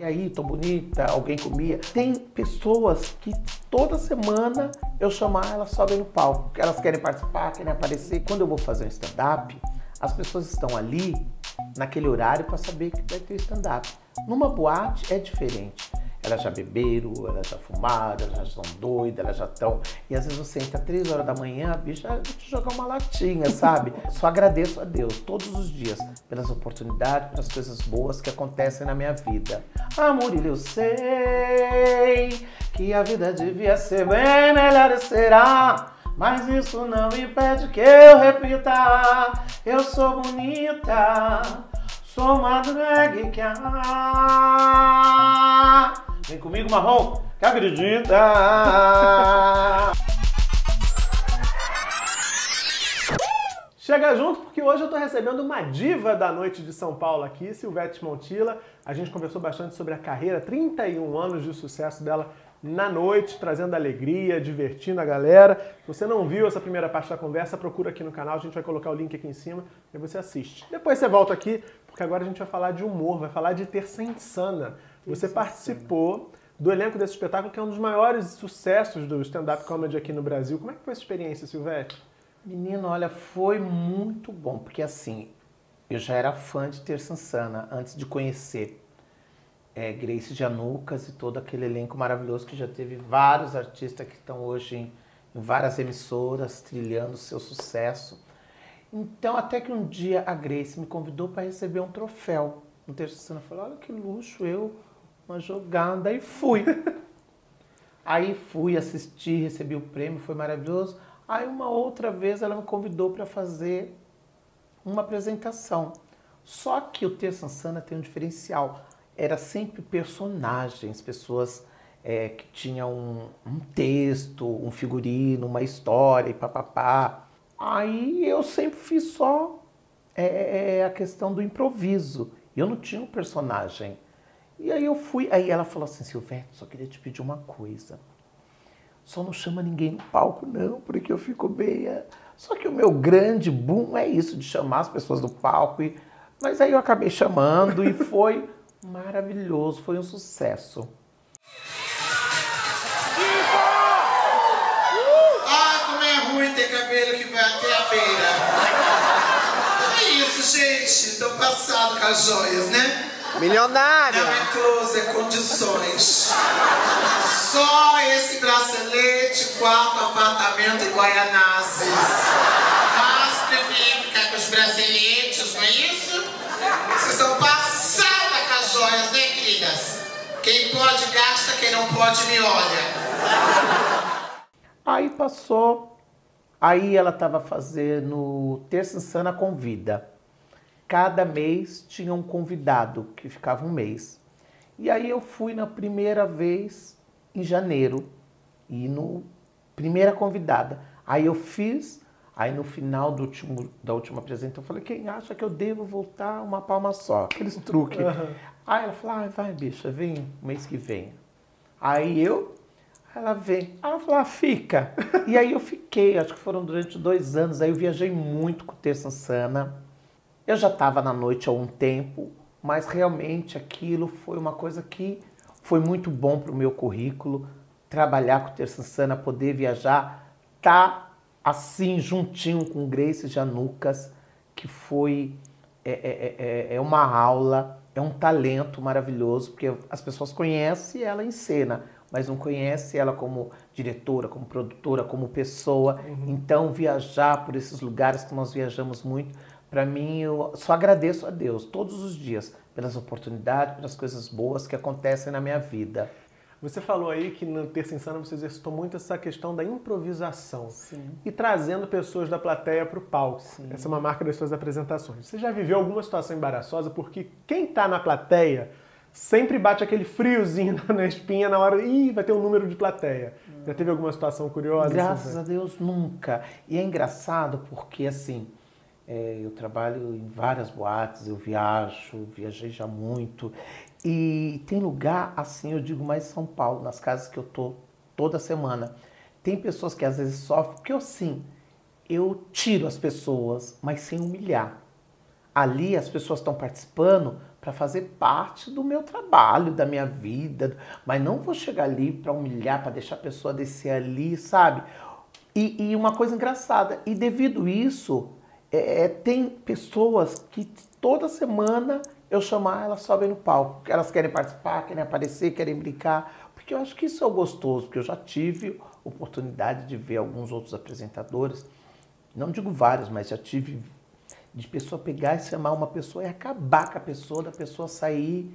E aí, tô bonita, alguém comia. Tem pessoas que toda semana eu chamar, elas sobem no palco. Elas querem participar, querem aparecer. Quando eu vou fazer um stand-up, as pessoas estão ali naquele horário para saber que vai ter stand-up. Numa boate é diferente. Elas já beberam, elas já fumaram, elas já estão doidas, elas já estão. E às vezes você entra três horas da manhã, a bicha te jogar uma latinha, sabe? Só agradeço a Deus todos os dias pelas oportunidades, pelas coisas boas que acontecem na minha vida. Ah, Murilo, eu sei que a vida devia ser bem melhor e será. Mas isso não impede que eu repita. Eu sou bonita, sou uma drag que. Vem comigo, Marrom, que acredita. Chega junto porque hoje eu estou recebendo uma diva da noite de São Paulo aqui, Silvete Montilla. A gente conversou bastante sobre a carreira, 31 anos de sucesso dela na noite, trazendo alegria, divertindo a galera. Se você não viu essa primeira parte da conversa, procura aqui no canal, a gente vai colocar o link aqui em cima e você assiste. Depois você volta aqui, porque agora a gente vai falar de humor, vai falar de Terça Insana. Você participou do elenco desse espetáculo, que é um dos maiores sucessos do stand-up comedy aqui no Brasil. Como é que foi essa experiência, Silvete? Menino, olha, foi muito bom, porque assim, eu já era fã de Terça Insana antes de conhecer é, Grace Janucas e todo aquele elenco maravilhoso que já teve vários artistas que estão hoje em, em várias emissoras trilhando seu sucesso. Então, até que um dia a Grace me convidou para receber um troféu no Terça Insana. Eu falei, olha que luxo, eu, uma jogada, e fui. Aí fui assistir, recebi o prêmio, foi maravilhoso. Aí uma outra vez ela me convidou para fazer uma apresentação. Só que o Terça Insana tem um diferencial era sempre personagens, pessoas é, que tinham um, um, texto, um figurino, uma história e papapá. Aí eu sempre fiz só é, é, é, a questão do improviso. Eu não tinha um personagem. E aí eu fui, aí ela falou assim, Silvete, só queria te pedir uma coisa. Só não chama ninguém no palco, não, porque eu fico meia. Só que o meu grande boom é isso, de chamar as pessoas do palco. E... Mas aí eu acabei chamando e foi maravilhoso, foi um sucesso. Ah, como é ruim ter cabelo que vai até a beira. É isso, gente. Tô passado com as joias, né? Milionária! Não é close, é condições. Só esse bracelete, quatro apartamentos em Guaianazes. Mas prefiro ficar com os braceletes, não é isso? Vocês estão passados com as joias, né, queridas? Quem pode gasta, quem não pode me olha. Aí passou, aí ela estava fazendo Terça Insana Convida. Cada mês tinha um convidado, que ficava um mês. E aí eu fui na primeira vez em janeiro, e no primeira convidada. Aí eu fiz, aí no final do último, da última apresentação eu falei, quem acha que eu devo voltar uma palma só? Aqueles truques. Uhum. Aí ela falou, ah, vai bicha, vem mês que vem. Aí eu, ela vem. Aí ela falou, ah, fica. e aí eu fiquei, acho que foram durante dois anos. Aí eu viajei muito com Terça Sana. Eu já estava na noite há um tempo, mas realmente aquilo foi uma coisa que foi muito bom para o meu currículo. Trabalhar com Terça Sana, poder viajar, tá assim juntinho com Grace Janucas, que foi é, é, é, é uma aula, é um talento maravilhoso, porque as pessoas conhecem ela em cena, mas não conhecem ela como diretora, como produtora, como pessoa. Uhum. Então, viajar por esses lugares que nós viajamos muito, para mim, eu só agradeço a Deus todos os dias pelas oportunidades, pelas coisas boas que acontecem na minha vida. Você falou aí que no Terça Insana você exercitou muito essa questão da improvisação Sim. e trazendo pessoas da plateia para o palco. Sim. Essa é uma marca das suas apresentações. Você já viveu alguma situação embaraçosa porque quem está na plateia sempre bate aquele friozinho na espinha na hora, ih, vai ter um número de plateia. Já teve alguma situação curiosa? Graças a Deus, nunca. E é engraçado porque, assim, é, eu trabalho em várias boates, eu viajo, viajei já muito. E tem lugar, assim, eu digo mais São Paulo, nas casas que eu tô toda semana. Tem pessoas que às vezes sofrem, porque eu sim, eu tiro as pessoas, mas sem humilhar. Ali as pessoas estão participando para fazer parte do meu trabalho, da minha vida, mas não vou chegar ali para humilhar, para deixar a pessoa descer ali, sabe? E, e uma coisa engraçada, e devido isso, é, é tem pessoas que toda semana eu chamar, elas sobem no palco, elas querem participar, querem aparecer, querem brincar, porque eu acho que isso é gostoso, porque eu já tive oportunidade de ver alguns outros apresentadores, não digo vários, mas já tive de pessoa pegar e chamar uma pessoa e acabar com a pessoa, da pessoa sair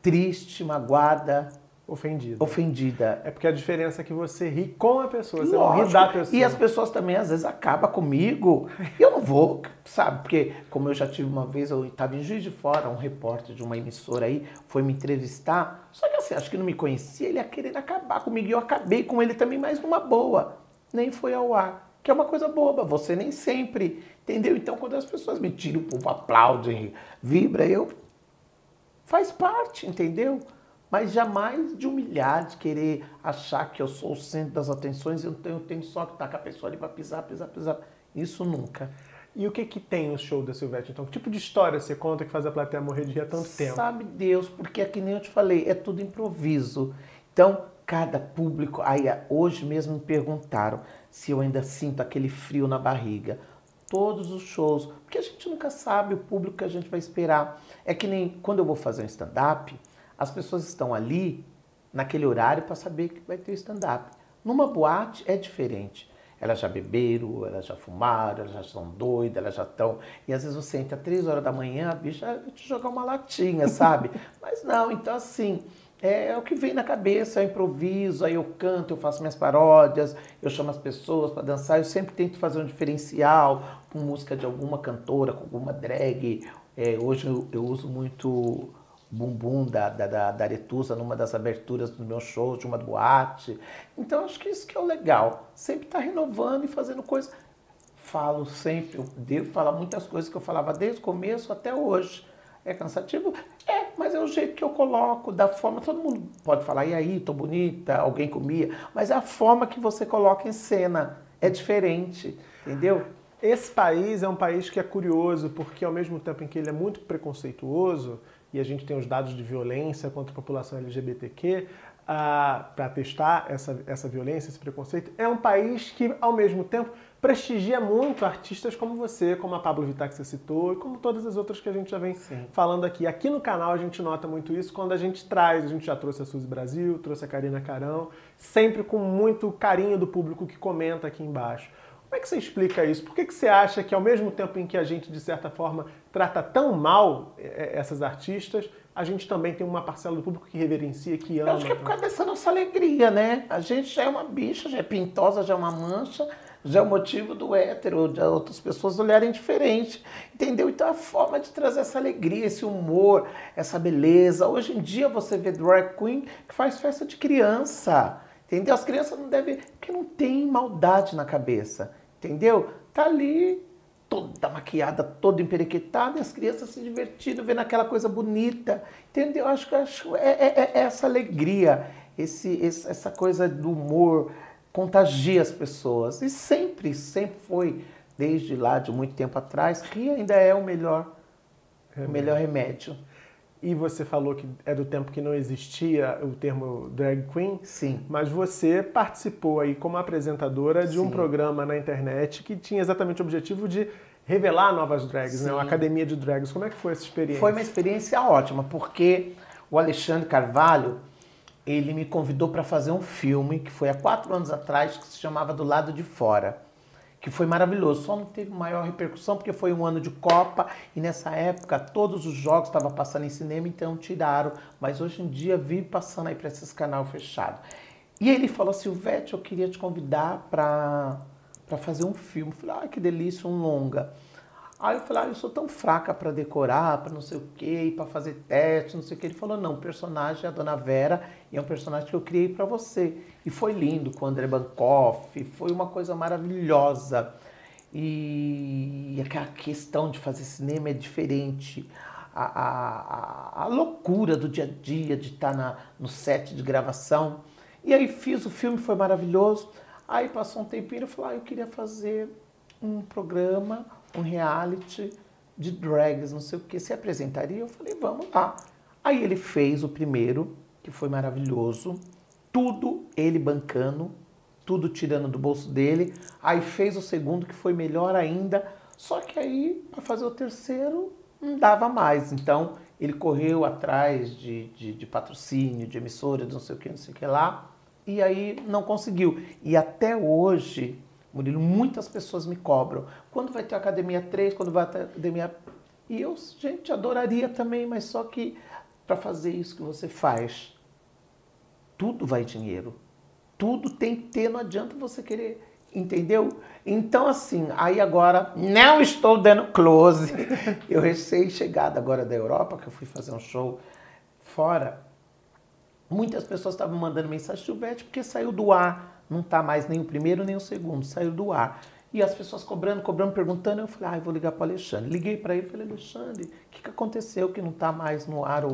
triste, magoada, ofendida. Ofendida. É porque a diferença é que você ri com a pessoa, você Lógico. não ri da pessoa. E as pessoas também às vezes acabam comigo. E eu não vou, sabe? Porque como eu já tive uma vez, eu estava em Juiz de Fora, um repórter de uma emissora aí foi me entrevistar. Só que assim, acho que não me conhecia, ele ia querer acabar comigo. E eu acabei com ele também, mas numa boa. Nem foi ao ar. Que é uma coisa boba, você nem sempre, entendeu? Então quando as pessoas me tiram, o povo aplaude, vibra, eu... Faz parte, entendeu? Mas jamais de humilhar, de querer achar que eu sou o centro das atenções e eu tenho, eu tenho só que com a pessoa ali para pisar, pisar, pisar. Isso nunca. E o que que tem no show da Silvete? Então, que tipo de história você conta que faz a plateia morrer de rir há tanto tempo? Sabe Deus, porque é que nem eu te falei, é tudo improviso. Então, cada público, aí hoje mesmo me perguntaram se eu ainda sinto aquele frio na barriga. Todos os shows, porque a gente nunca sabe o público que a gente vai esperar. É que nem quando eu vou fazer um stand-up, as pessoas estão ali naquele horário para saber que vai ter stand-up. Numa boate é diferente. Elas já beberam, elas já fumaram, elas já estão doidas, elas já estão. E às vezes você entra três horas da manhã, a bicha vai te jogar uma latinha, sabe? Mas não, então assim, é, é, o que vem na cabeça, eu improviso, aí eu canto, eu faço minhas paródias, eu chamo as pessoas para dançar, eu sempre tento fazer um diferencial com música de alguma cantora, com alguma drag. É, hoje eu, eu uso muito bumbum da, da, da, da Aretusa numa das aberturas do meu show, de uma boate. Então acho que isso que é o legal. Sempre estar tá renovando e fazendo coisas. Falo sempre, eu devo falar muitas coisas que eu falava desde o começo até hoje. É cansativo? É, mas é o jeito que eu coloco, da forma. Todo mundo pode falar, e aí, tô bonita, alguém comia, mas é a forma que você coloca em cena. É diferente, entendeu? Esse país é um país que é curioso, porque ao mesmo tempo em que ele é muito preconceituoso, e a gente tem os dados de violência contra a população LGBTQ ah, para testar essa, essa violência, esse preconceito. É um país que, ao mesmo tempo, prestigia muito artistas como você, como a Pablo Vittar que você citou, e como todas as outras que a gente já vem Sim. falando aqui. Aqui no canal a gente nota muito isso quando a gente traz, a gente já trouxe a Suzy Brasil, trouxe a Karina Carão, sempre com muito carinho do público que comenta aqui embaixo. Como é que você explica isso? Por que, que você acha que, ao mesmo tempo em que a gente, de certa forma, trata tão mal é, é, essas artistas, a gente também tem uma parcela do público que reverencia, que ama? Eu acho que é por causa dessa nossa alegria, né? A gente já é uma bicha, já é pintosa, já é uma mancha, já é o motivo do hétero, de outras pessoas olharem diferente, entendeu? Então a forma de trazer essa alegria, esse humor, essa beleza. Hoje em dia você vê drag queen que faz festa de criança, entendeu? As crianças não devem, porque não tem maldade na cabeça entendeu? Tá ali toda maquiada, toda emperequetada, e as crianças se divertindo, vendo aquela coisa bonita, entendeu? Acho que acho, é, é, é essa alegria, esse, esse, essa coisa do humor contagia as pessoas. E sempre, sempre foi, desde lá, de muito tempo atrás, rir ainda é o melhor, o melhor remédio. E você falou que é do tempo que não existia o termo drag queen. Sim. Mas você participou aí como apresentadora de Sim. um programa na internet que tinha exatamente o objetivo de revelar novas drags, Sim. né? Uma academia de drags. Como é que foi essa experiência? Foi uma experiência ótima, porque o Alexandre Carvalho, ele me convidou para fazer um filme que foi há quatro anos atrás, que se chamava Do Lado de Fora que foi maravilhoso. Só não teve maior repercussão porque foi um ano de Copa e nessa época todos os jogos estavam passando em cinema, então tiraram. Mas hoje em dia vi passando aí para esses canal fechado. E ele falou: Silvete, eu queria te convidar para fazer um filme. Eu falei: ah, que delícia, um longa. Aí eu falei, ah, eu sou tão fraca para decorar, para não sei o quê, para fazer teste, não sei o quê. Ele falou, não, o personagem é a Dona Vera e é um personagem que eu criei para você. E foi lindo com o André Bancoff, foi uma coisa maravilhosa. E aquela questão de fazer cinema é diferente. A, a, a, loucura do dia a dia de estar na, no set de gravação. E aí fiz o filme, foi maravilhoso. Aí passou um tempinho, eu falei, ah, eu queria fazer um programa um reality de drags, não sei o que, se apresentaria? Eu falei, vamos lá. Aí ele fez o primeiro, que foi maravilhoso, tudo ele bancando, tudo tirando do bolso dele. Aí fez o segundo, que foi melhor ainda. Só que aí, para fazer o terceiro, não dava mais. Então, ele correu atrás de, de, de patrocínio, de emissora, de não sei o que, não sei o que lá. E aí não conseguiu. E até hoje, Murilo, muitas pessoas me cobram. Quando vai ter Academia 3? Quando vai ter Academia... E eu, gente, adoraria também, mas só que para fazer isso que você faz, tudo vai dinheiro. Tudo tem que ter, não adianta você querer, entendeu? Então, assim, aí agora não estou dando close. Eu recém-chegada agora da Europa, que eu fui fazer um show fora. Muitas pessoas estavam mandando mensagem, Silvete, porque saiu do ar não está mais nem o primeiro nem o segundo, saiu do ar. E as pessoas cobrando, cobrando, perguntando, eu falei, ah, eu vou ligar para o Alexandre. Liguei para ele falei, Alexandre, o que, que aconteceu que não está mais no ar?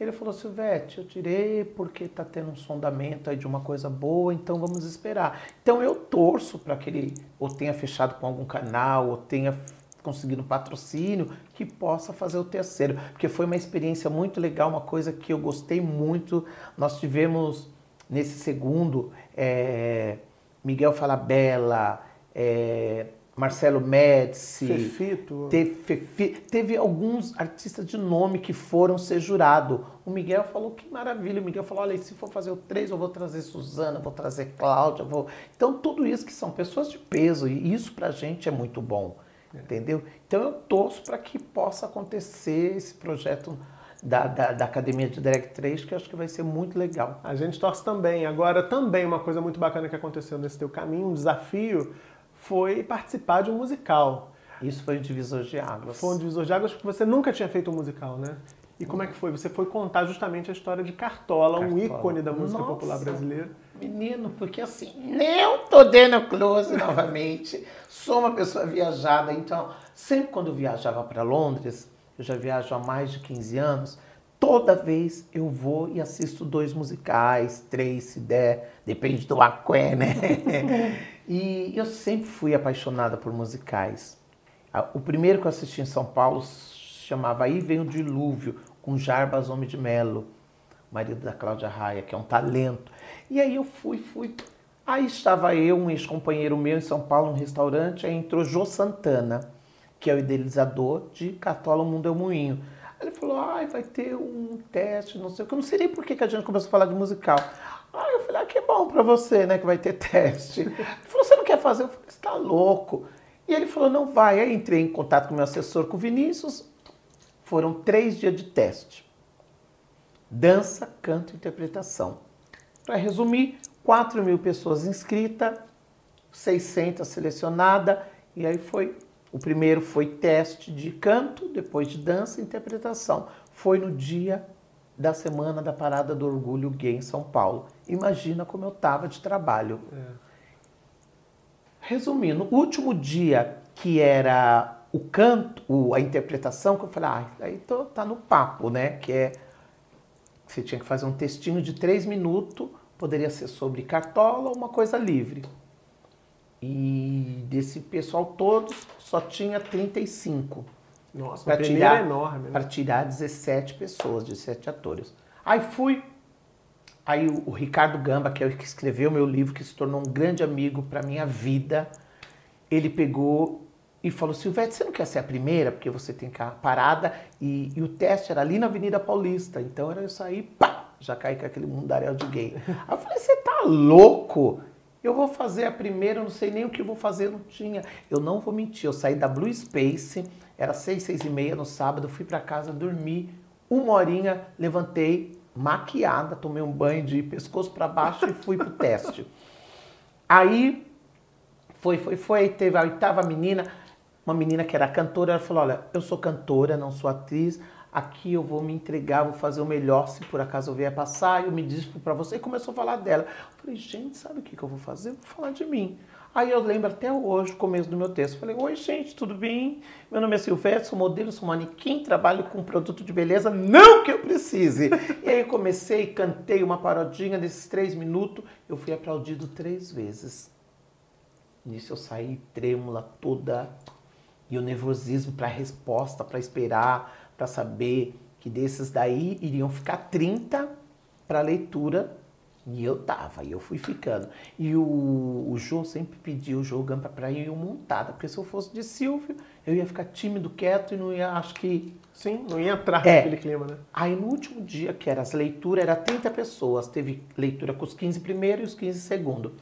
Ele falou, Silvete, eu tirei porque está tendo um sondamento aí de uma coisa boa, então vamos esperar. Então eu torço para que ele ou tenha fechado com algum canal, ou tenha conseguido um patrocínio, que possa fazer o terceiro. Porque foi uma experiência muito legal, uma coisa que eu gostei muito. Nós tivemos nesse segundo, é, Miguel Falabella, é, Marcelo Médici, Fefito. Teve, Fefi, teve alguns artistas de nome que foram ser jurado. O Miguel falou que maravilha. O Miguel falou: olha, se for fazer o três, eu vou trazer Suzana, vou trazer Cláudia. Vou... Então, tudo isso que são pessoas de peso, e isso pra gente é muito bom. É. Entendeu? Então, eu torço para que possa acontecer esse projeto da, da, da, Academia de Drag 3, que eu acho que vai ser muito legal. A gente torce também. Agora, também uma coisa muito bacana que aconteceu nesse teu caminho, um desafio, foi participar de um musical. Isso foi um divisor de águas. Foi um divisor de águas porque você nunca tinha feito um musical, né? E como é que foi? Você foi contar justamente a história de Cartola, Cartola. um ícone da música Nossa, popular brasileira. Menino, porque assim, eu tô dando close novamente, sou uma pessoa viajada, então sempre quando viajava para Londres, eu já viajo há mais de 15 anos, toda vez eu vou e assisto dois musicais, três se der, depende do aqué, né? e eu sempre fui apaixonada por musicais. O primeiro que eu assisti em São Paulo chamava Aí Vem o Dilúvio, com Jarbas Homem de Melo, marido da Cláudia Raia, que é um talento. E aí eu fui, fui. Aí estava eu, um ex-companheiro meu em São Paulo, num restaurante, aí entrou Jô Santana que é o idealizador de Cartola O Mundo é o Moinho. Aí ele falou, ai, vai ter um teste, não sei o que. Eu não sei nem por que, que a gente começou a falar de musical. Aí eu falei, ah, que bom pra você, né, que vai ter teste. Ele falou, você não quer fazer? Eu falei, você tá louco. E ele falou, não vai. Aí entrei em contato com o meu assessor, com o Vinícius. Foram três dias de teste. Dança, canto e interpretação. Para resumir, 4 mil pessoas inscritas, 600 selecionadas, e aí foi o primeiro foi teste de canto, depois de dança e interpretação. Foi no dia da semana da Parada do Orgulho Gay em São Paulo. Imagina como eu estava de trabalho. É. Resumindo, o último dia que era o canto, a interpretação, que eu falei, ah, aí tô, tá no papo, né? Que é você tinha que fazer um textinho de três minutos, poderia ser sobre cartola ou uma coisa livre. E desse pessoal todos, só tinha 35. Nossa, para tirar, é enorme. Né? Para tirar 17 pessoas, 17 atores. Aí fui. Aí o, o Ricardo Gamba, que é o que escreveu meu livro, que se tornou um grande amigo para minha vida, ele pegou e falou: Silvete, você não quer ser a primeira? Porque você tem cá parada. E, e, o teste era ali na Avenida Paulista. Então era eu sair, pá, já caí com aquele mundaréu de gay. Aí eu falei: você tá louco? Eu vou fazer a primeira, eu não sei nem o que vou fazer, não tinha. Eu não vou mentir, eu saí da Blue Space, era seis, seis e meia no sábado, fui para casa, dormi, uma horinha, levantei, maquiada, tomei um banho de pescoço para baixo e fui pro teste. Aí, foi, foi, foi, teve a oitava menina, uma menina que era cantora, ela falou, olha, eu sou cantora, não sou atriz, aqui eu vou me entregar, vou fazer o melhor se por acaso eu vier passar, eu me dispo para você. E começou a falar dela. Eu falei, gente, sabe o que, que eu vou fazer? Eu vou falar de mim. Aí eu lembro até hoje, começo do meu texto. Falei, oi gente, tudo bem? Meu nome é Silvestre, sou modelo, sou manequim, trabalho com produto de beleza, não que eu precise. e aí eu comecei, cantei uma parodinha nesses três minutos, eu fui aplaudido três vezes. Nisso eu saí trêmula, toda E o nervosismo para a resposta, para esperar, para saber que desses daí iriam ficar 30 para leitura e eu tava, e eu fui ficando. E o, o Jô sempre pediu o Jô Gampa para ir montada, porque se eu fosse de Silvio, eu ia ficar tímido, quieto e não ia, acho que. Sim, não ia entrar É. naquele clima, né? Aí no último dia, que era as leituras, era 30 pessoas. Teve leitura com os 15 primeiros e os 15 segundo.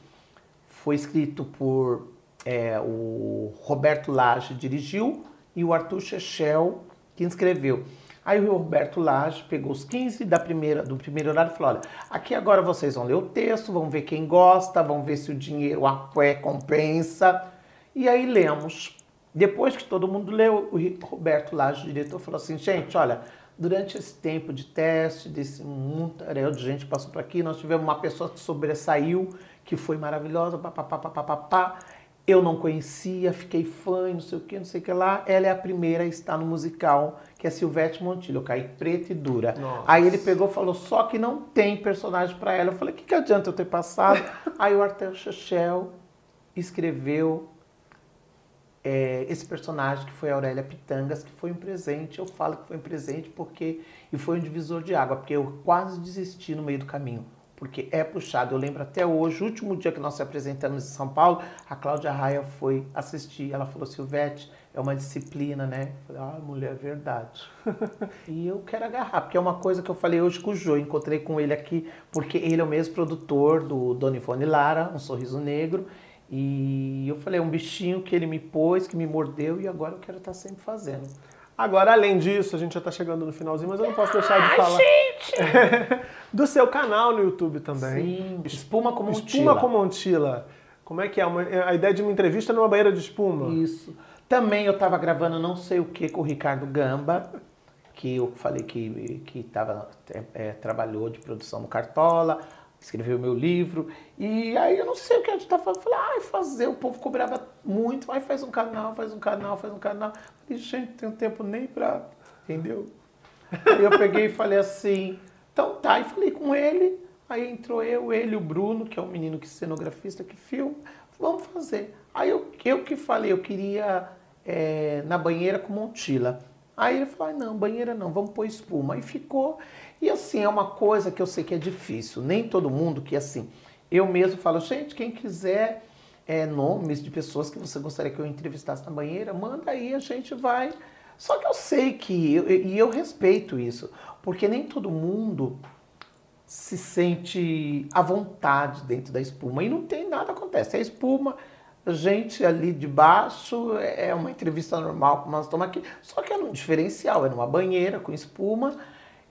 Foi escrito por é, o Roberto Lage dirigiu e o Arthur Chechel que escreveu. Aí o Roberto Lage pegou os 15 da primeira, do primeiro horário e falou: olha, aqui agora vocês vão ler o texto, vão ver quem gosta, vão ver se o dinheiro a é compensa. E aí lemos. Depois que todo mundo leu, o Roberto Lage, o diretor, falou assim: gente, olha, durante esse tempo de teste, desse mundaréu de gente passou por aqui, nós tivemos uma pessoa que sobressaiu, que foi maravilhosa, papapá, papapá. Eu não conhecia, fiquei fã, e não sei o que, não sei o que lá. Ela é a primeira a estar no musical, que é Silvete Montilho. Eu caí preta e dura. Nossa. Aí ele pegou e falou, só que não tem personagem para ela. Eu falei, o que, que adianta eu ter passado? Aí o Arthur Chechel escreveu é, esse personagem que foi a Aurélia Pitangas, que foi um presente. Eu falo que foi um presente porque e foi um divisor de água, porque eu quase desisti no meio do caminho, porque é puxado. Eu lembro até hoje, o último dia que nós se apresentamos em São Paulo, a Cláudia Raia foi assistir. Ela falou: Silvete, é uma disciplina, né? Eu falei: Ah, mulher, é verdade. e eu quero agarrar, porque é uma coisa que eu falei hoje com o Jô. Encontrei com ele aqui, porque ele é o mesmo produtor do Dona Ivone Lara, Um Sorriso Negro. E eu falei, é um bichinho que ele me pôs, que me mordeu e agora eu quero estar sempre fazendo. Agora, além disso, a gente já tá chegando no finalzinho, mas eu não posso deixar de falar do seu canal no YouTube também. Sim, espuma como um Espuma com Montila. Como é que é? Uma- a ideia de uma entrevista numa banheira de espuma. Isso. Também eu estava gravando não sei o que com o Ricardo Gamba, que eu falei que, que tava, é, trabalhou de produção no Cartola, escreveu meu livro. E aí eu não sei o que a gente tá falando. Falei, ai, fazer, o povo cobrava muito. Ai, faz um canal, faz um canal, faz um canal. Falei, gente, não tenho tempo nem pra. Entendeu? Aí eu peguei e falei assim, então tá, e falei com ele. Aí entrou eu, ele, o Bruno, que é um menino que cenografista que filma, vamos fazer. Aí eu, eu que falei, eu queria é, na banheira com Montila. Aí ele falou, "Ai, não, banheira não, vamos pôr espuma. Aí ficou. E assim, é uma coisa que eu sei que é difícil. Nem todo mundo que assim. Eu mesmo falo, gente, quem quiser é, nomes de pessoas que você gostaria que eu entrevistasse na banheira, manda aí, a gente vai. Só que eu sei que, eu- e eu respeito isso, porque nem todo mundo se sente à vontade dentro da espuma. E não tem nada acontece. É espuma, gente ali de baixo, é uma entrevista normal como nós estamos aqui, só que é um diferencial, é numa banheira com espuma.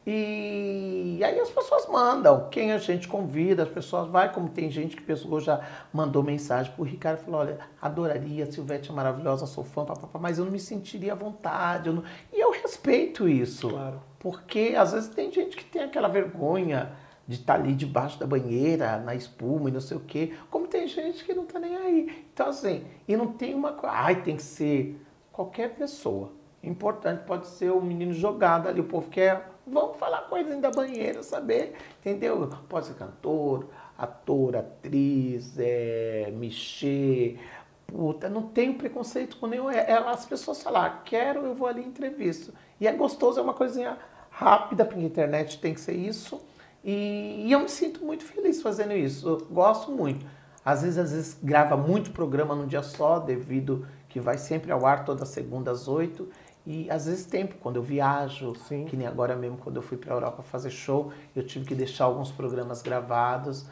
E aí as pessoas mandam, quem a gente convida, as pessoas vai, como tem gente que pessoa já mandou mensagem pro Ricardo, falou, olha, adoraria, a Silvete é maravilhosa, sou fã, papapá, mas eu não me sentiria à vontade. eu não-" E eu respeito isso. Claro. Porque às vezes tem gente que tem aquela vergonha de estar ali debaixo da banheira, na espuma e não sei o quê. Como tem gente que não tá nem aí. Então, assim, e não tem uma coisa. Ai, tem que ser qualquer pessoa. Importante, pode ser o menino jogado ali, o povo quer. Vamos falar dentro da banheira, saber, entendeu? Pode ser cantor, ator, atriz, é, mexer. Puta, não tenho preconceito com nenhum. É, é as pessoas falar, "Ah, quero, eu vou ali entrevisto. E é gostoso, é uma coisinha rápida, porque a internet tem que ser isso. E, e eu me sinto muito feliz fazendo isso. Eu gosto muito. Às vezes, às vezes grava muito programa num dia só, devido que vai sempre ao ar toda segunda às oito. E às vezes tempo, quando eu viajo, Sim. que nem agora mesmo quando eu fui para a Europa fazer show, eu tive que deixar alguns programas gravados.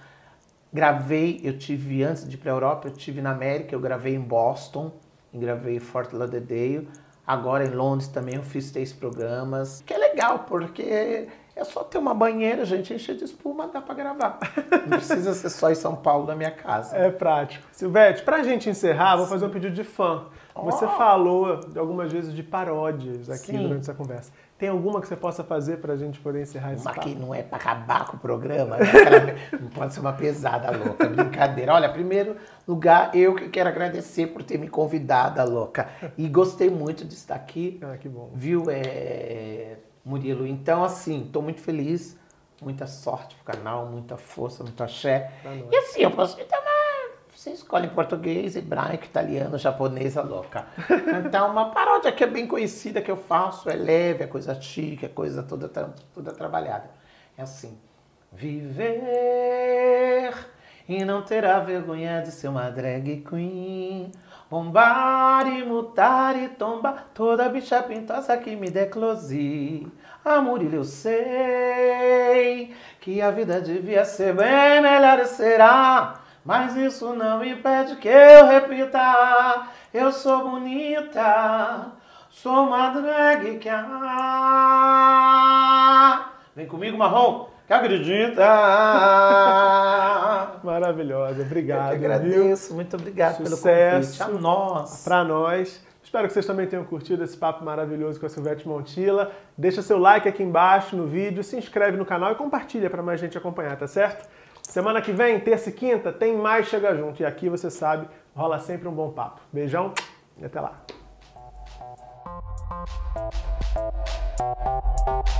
Gravei, eu tive antes de ir para a Europa, eu tive na América, eu gravei em Boston, gravei em Fort Lauderdale. Agora em Londres também eu fiz três programas, que é legal, porque é só ter uma banheira, gente, encher de espuma, dá para gravar. Não precisa ser só em São Paulo, na minha casa. É prático. Silvete, pra gente encerrar, vou fazer um pedido de fã. Você Oh. falou de algumas vezes de paródias aqui Sim. durante essa conversa. Tem alguma que você possa fazer pra gente poder encerrar esse Uma papo? que não é para acabar com o programa, né? Aquela- não pode ser uma pesada louca, brincadeira. Olha, primeiro lugar, eu que quero agradecer por ter me convidado, louca. E gostei muito de estar aqui, Ah, que bom. viu, é, Murilo? Então, assim, estou muito feliz, muita sorte pro canal, muita força, muito axé. E assim, eu posso dar uma Você escolhe português, hebraico, italiano, japonês, a louca. Então, uma paródia que é bem conhecida que eu faço, é leve, é coisa chique, é coisa toda, toda trabalhada. É assim. Viver e não terá vergonha de ser uma drag queen. Bombar e mutar e tombar toda bicha pintosa que me dê close. Amor, eu sei que a vida devia ser bem melhor e será. Mas isso não impede que eu repita. Eu sou bonita, sou uma drag que. Vem comigo, marrom, que acredita. Maravilhosa, obrigado. Eu que agradeço, viu? muito obrigado Sucesso pelo convite. A nós. Para nós. Espero que vocês também tenham curtido esse papo maravilhoso com a Silvete Montila. Deixa seu like aqui embaixo no vídeo, se inscreve no canal e compartilha para mais gente acompanhar, tá certo? Semana que vem, terça e quinta, tem mais Chega Junto. E aqui, você sabe, rola sempre um bom papo. Beijão e até lá. Thank